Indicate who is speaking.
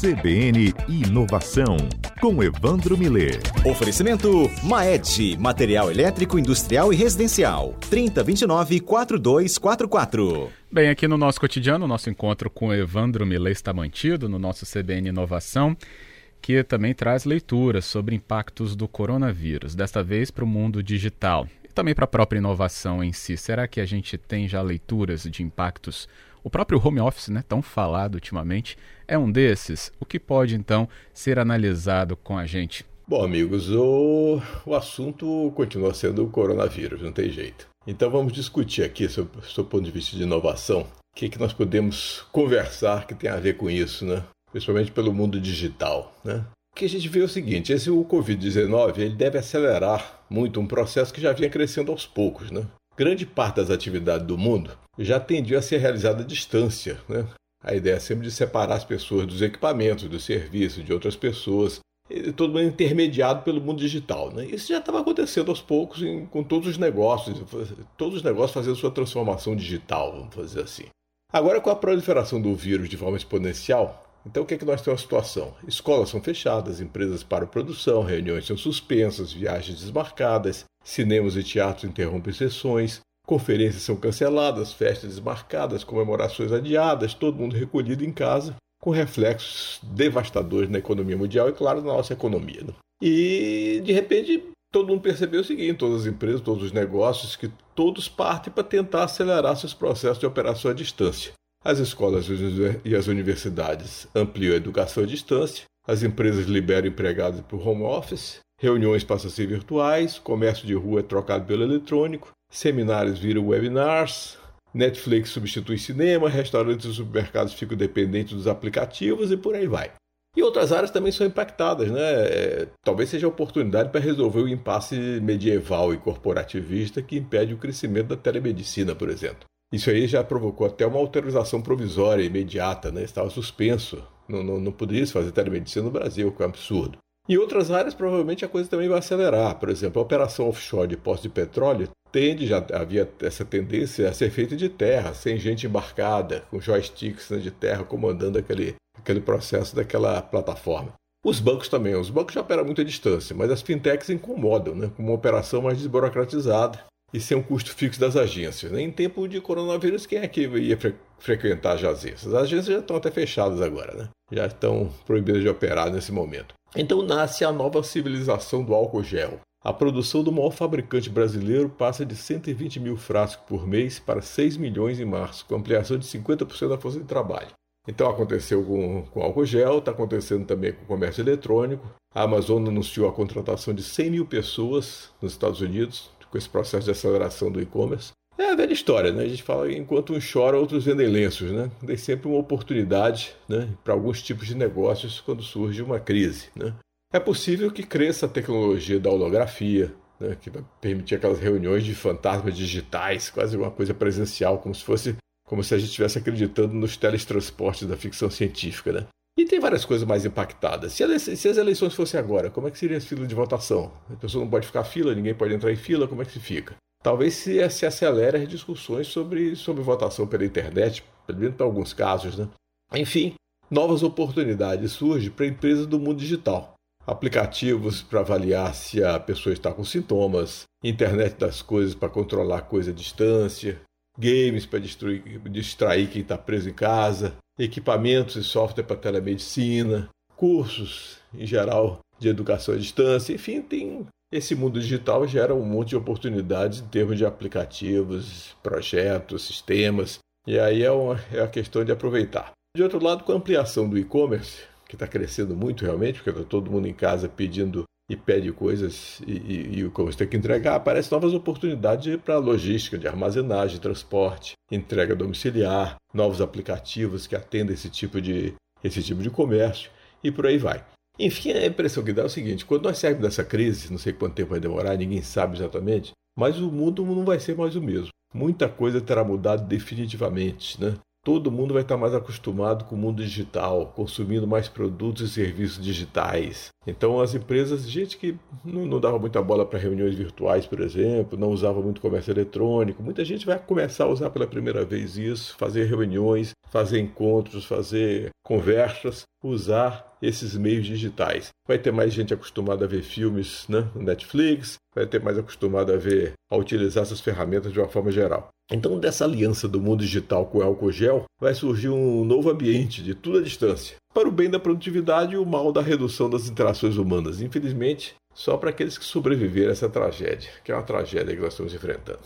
Speaker 1: CBN Inovação, com Evandro Miller.
Speaker 2: Oferecimento Maed, material elétrico, industrial e residencial. 3029-4244.
Speaker 3: Bem, aqui no nosso cotidiano, nosso encontro com Evandro Miller está mantido no nosso CBN Inovação, que também traz leituras sobre impactos do coronavírus, desta vez para o mundo digital e também para a própria inovação em si. Será que a gente tem já leituras de impactos o próprio home office, né, tão falado ultimamente, é um desses. O que pode então ser analisado com a gente?
Speaker 4: Bom, amigos, o, o assunto continua sendo o coronavírus, não tem jeito. Então vamos discutir aqui, sob o ponto de vista de inovação, o que, que nós podemos conversar que tem a ver com isso, né? Principalmente pelo mundo digital, né? O que a gente vê é o seguinte, esse o Covid-19 ele deve acelerar muito um processo que já vinha crescendo aos poucos, né? Grande parte das atividades do mundo já tendia a ser realizada à distância. Né? A ideia é sempre de separar as pessoas dos equipamentos, do serviço, de outras pessoas, todo mundo intermediado pelo mundo digital. Né? Isso já estava acontecendo aos poucos em, com todos os negócios, todos os negócios fazendo sua transformação digital, vamos fazer assim. Agora, com a proliferação do vírus de forma exponencial, então o que é que nós temos a situação? Escolas são fechadas, empresas param produção, reuniões são suspensas, viagens desmarcadas, cinemas e teatros interrompem sessões, Conferências são canceladas, festas desmarcadas, comemorações adiadas, todo mundo recolhido em casa, com reflexos devastadores na economia mundial e, claro, na nossa economia. Né? E, de repente, todo mundo percebeu o seguinte: todas as empresas, todos os negócios, que todos partem para tentar acelerar seus processos de operação à distância. As escolas e as universidades ampliam a educação à distância, as empresas liberam empregados para o home office, reuniões passam a ser virtuais, comércio de rua é trocado pelo eletrônico, Seminários viram webinars, Netflix substitui cinema, restaurantes e supermercados ficam dependentes dos aplicativos e por aí vai. E outras áreas também são impactadas, né? É, talvez seja a oportunidade para resolver o impasse medieval e corporativista que impede o crescimento da telemedicina, por exemplo. Isso aí já provocou até uma autorização provisória imediata, né? Estava suspenso. Não, não, não poderia se fazer telemedicina no Brasil, que é um absurdo. Em outras áreas, provavelmente a coisa também vai acelerar. Por exemplo, a operação offshore de poços de petróleo tende, já havia essa tendência a ser feita de terra, sem gente embarcada, com joysticks né, de terra comandando aquele, aquele processo daquela plataforma. Os bancos também, os bancos já operam muito à distância, mas as fintechs incomodam, né, com uma operação mais desburocratizada e sem um custo fixo das agências. Em tempo de coronavírus, quem é que ia fre frequentar as agências? As agências já estão até fechadas agora, né? já estão proibidas de operar nesse momento. Então nasce a nova civilização do álcool gel. A produção do maior fabricante brasileiro passa de 120 mil frascos por mês para 6 milhões em março, com ampliação de 50% da força de trabalho. Então aconteceu com, com álcool gel, está acontecendo também com o comércio eletrônico. A Amazon anunciou a contratação de 100 mil pessoas nos Estados Unidos, com esse processo de aceleração do e-commerce. É a velha história, né? A gente fala enquanto uns choram, outros vendem lenços, né? Tem sempre uma oportunidade né, para alguns tipos de negócios quando surge uma crise, né? É possível que cresça a tecnologia da holografia, né, que vai permitir aquelas reuniões de fantasmas digitais, quase uma coisa presencial, como se fosse como se a gente estivesse acreditando nos teletransportes da ficção científica, né? E tem várias coisas mais impactadas. Se, as eleições fossem agora, como é que seria a fila de votação? A pessoa não pode ficar fila, ninguém pode entrar em fila, como é que se fica? Talvez se, se acelere as discussões sobre, sobre votação pela internet, pelo menos para alguns casos, né? Enfim, novas oportunidades surgem para empresas do mundo digital aplicativos para avaliar se a pessoa está com sintomas, internet das coisas para controlar coisa à distância, games para distrair quem está preso em casa, equipamentos e software para telemedicina, cursos em geral de educação à distância, enfim, tem esse mundo digital gera um monte de oportunidades em termos de aplicativos, projetos, sistemas, e aí é, uma, é a questão de aproveitar. De outro lado, com a ampliação do e-commerce, que está crescendo muito realmente, porque está todo mundo em casa pedindo e pede coisas e, e, e o comércio tem que entregar, aparecem novas oportunidades para logística, de armazenagem, transporte, entrega domiciliar, novos aplicativos que atendem esse tipo de, esse tipo de comércio e por aí vai. Enfim, a impressão que dá é o seguinte: quando nós saímos dessa crise, não sei quanto tempo vai demorar, ninguém sabe exatamente, mas o mundo não vai ser mais o mesmo. Muita coisa terá mudado definitivamente, né? Todo mundo vai estar mais acostumado com o mundo digital, consumindo mais produtos e serviços digitais. Então, as empresas, gente que não, não dava muita bola para reuniões virtuais, por exemplo, não usava muito comércio eletrônico, muita gente vai começar a usar pela primeira vez isso, fazer reuniões, fazer encontros, fazer conversas, usar esses meios digitais. Vai ter mais gente acostumada a ver filmes né, no Netflix, vai ter mais acostumada a ver, a utilizar essas ferramentas de uma forma geral. Então, dessa aliança do mundo digital com o álcool gel, vai surgir um novo ambiente de tudo à distância, para o bem da produtividade e o mal da redução das interações humanas. Infelizmente, só para aqueles que sobreviveram a essa tragédia, que é uma tragédia que nós estamos enfrentando.